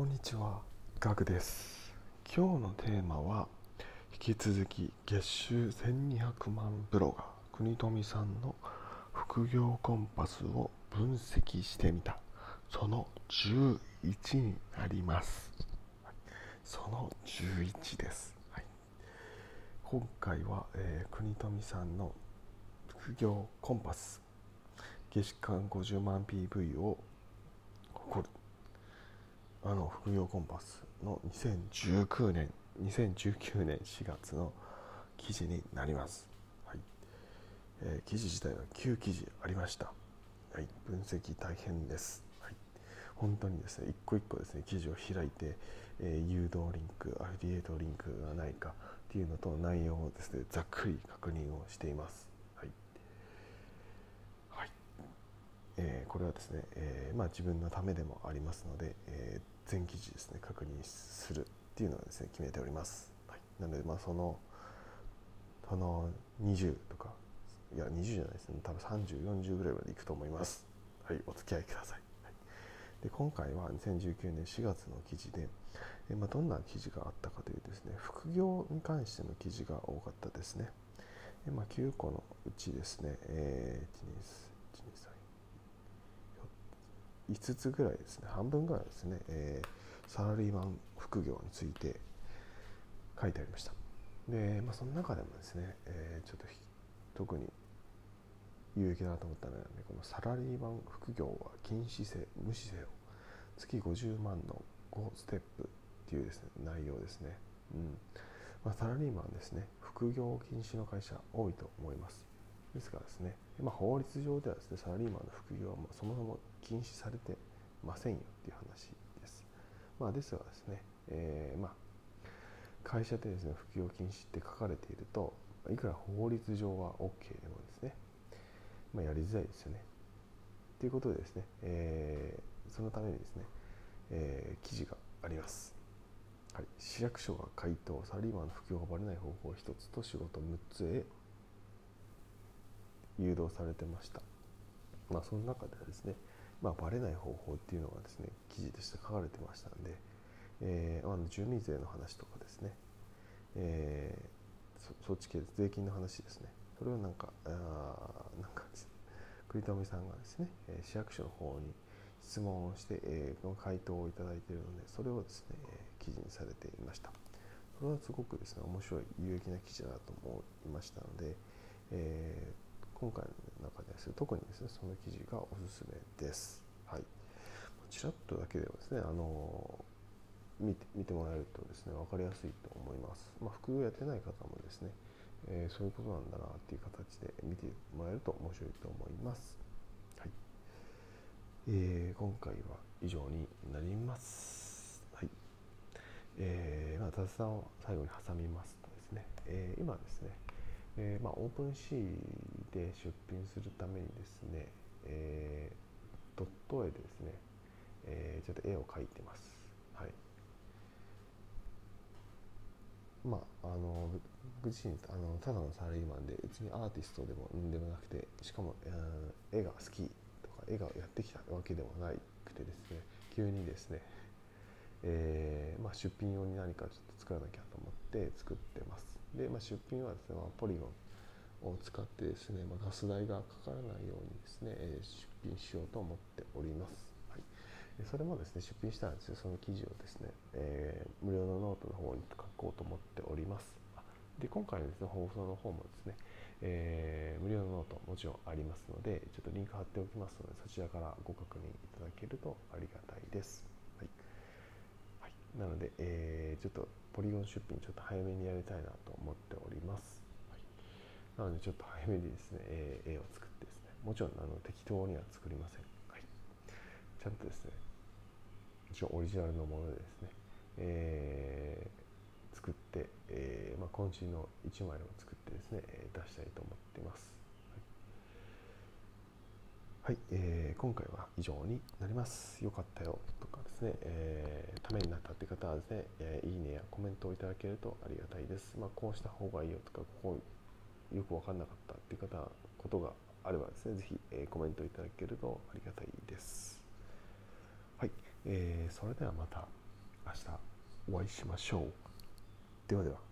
こんにちは、ガクです。今日のテーマは引き続き月収1200万ブロガー国富さんの副業コンパスを分析してみたその11になります。その11です。はい今回は、えー国富さんの副業コンパス月間50万 PV を誇るあの副業コンパスの2019年2019年4月の記事になります、はい。えー記事自体は9記事ありました、はい、分析大変です、はい、本当にですね一個一個ですね記事を開いて、えー誘導リンクアフィリエイトリンクがないかっていうのと内容をですねざっくり確認をしています、はいはいえーこれはですね、えーまあ、自分のためでもありますので、えー全記事ですね確認するっていうのをですね決めております、はい、なのでまあそのその20とかいや20じゃないですね。多分3040ぐらいまでいくと思います。はい。お付き合いください、はい、で今回は2019年4月の記事で、えーまあ、どんな記事があったかというとですね副業に関しての記事が多かったですね。でまあ、9個のうちですね、えー、1 2 3 5つぐらいですね。半分ぐらいですね、えーサラリーマン副業について書いてありました。で、まあ、その中でもですね、えーちょっと特に有益だなと思ったのは、ね、このサラリーマン副業は禁止せ無視せよ。月50万の5ステップっていうですね内容ですね、うん。まあ、サラリーマンですね。副業禁止の会社多いと思います。ですからですね、まあ、法律上ではですねサラリーマンの副業はもうそもそも禁止されてませんよっていう話です。まあ、ですがですね、えーまあ、会社でですね副業禁止って書かれているといくら法律上は OK でもですね、まあ、やりづらいですよね。ということでですね、えーそのためにですね、えー記事があります。はい、市役所が回答サラリーマンの副業がバレない方法1つと仕事6つへ誘導されてました。まあ、その中ではですね、まあ、バレない方法っていうのがですね記事として書かれてましたので、えーまあ、住民税の話とかですね、えーそっち系税金の話ですねそれをなんかあなんかね栗富さんがですね、市役所の方に質問をして、えー、回答をいただいているのでそれをですね、記事にされていましたそれはすごくですね面白い有益な記事だなと思いましたので、えー今回の中です特にですねその記事がおすすめです。はい。ちらっとだけではですね、あの見て見てもらえるとですね分かりやすいと思います。まあ、副業やってない方もですね、えーそういうことなんだなっていう形で見てもらえると面白いと思います。はい。えー今回は以上になります。はい。えーまあ、雑談を最後に挟みますとですね、えー今ですね、えーまあ、オープンシーで出品するためにですね、えードット絵でですね、えーちょっと絵を描いてます。はい。まあ、あの僕自身あのただのサラリーマンで別にアーティストでも何でもなくてしかも、えー絵が好きとか絵がやってきたわけでもなくてですね急にですね、えーまあ、出品用に何かちょっと作らなきゃと思って作ってますで、まあ、出品はですね、ま、ポリゴンを使ってですね、まあ、ガス代がかからないようにですね、え出品しようと思っております、はい、それもですね出品したらですねその記事をですね、えー無料のノートの方に書こうと思っております。で今回のですね放送の方もですね、えー無料のノートもちろんありますのでちょっとリンク貼っておきますのでそちらからご確認いただけるとありがたいです、なので、えーちょっと Polygon 出品ちょっと早めにやりたいなと思っております、はい、なのでちょっと早めにですね、えー絵を作ってですね。もちろんあの適当には作りません、はい、ちゃんとですねもちろんオリジナルのものでですね、えー作って、えーまあ、今週の1枚を作ってですね、えー出したいと思っています。はい、えー今回は以上になります。よかったよとかですね、えーためになったって方はですね、えーいいねやコメントをいただけるとありがたいです。まあ、こうした方がいいよとか、こうよく分かんなかったっていう方、ことがあればですね、ぜひ、えーコメントいただけるとありがたいです。はい、えーそれではまた。明日お会いしましょうではでは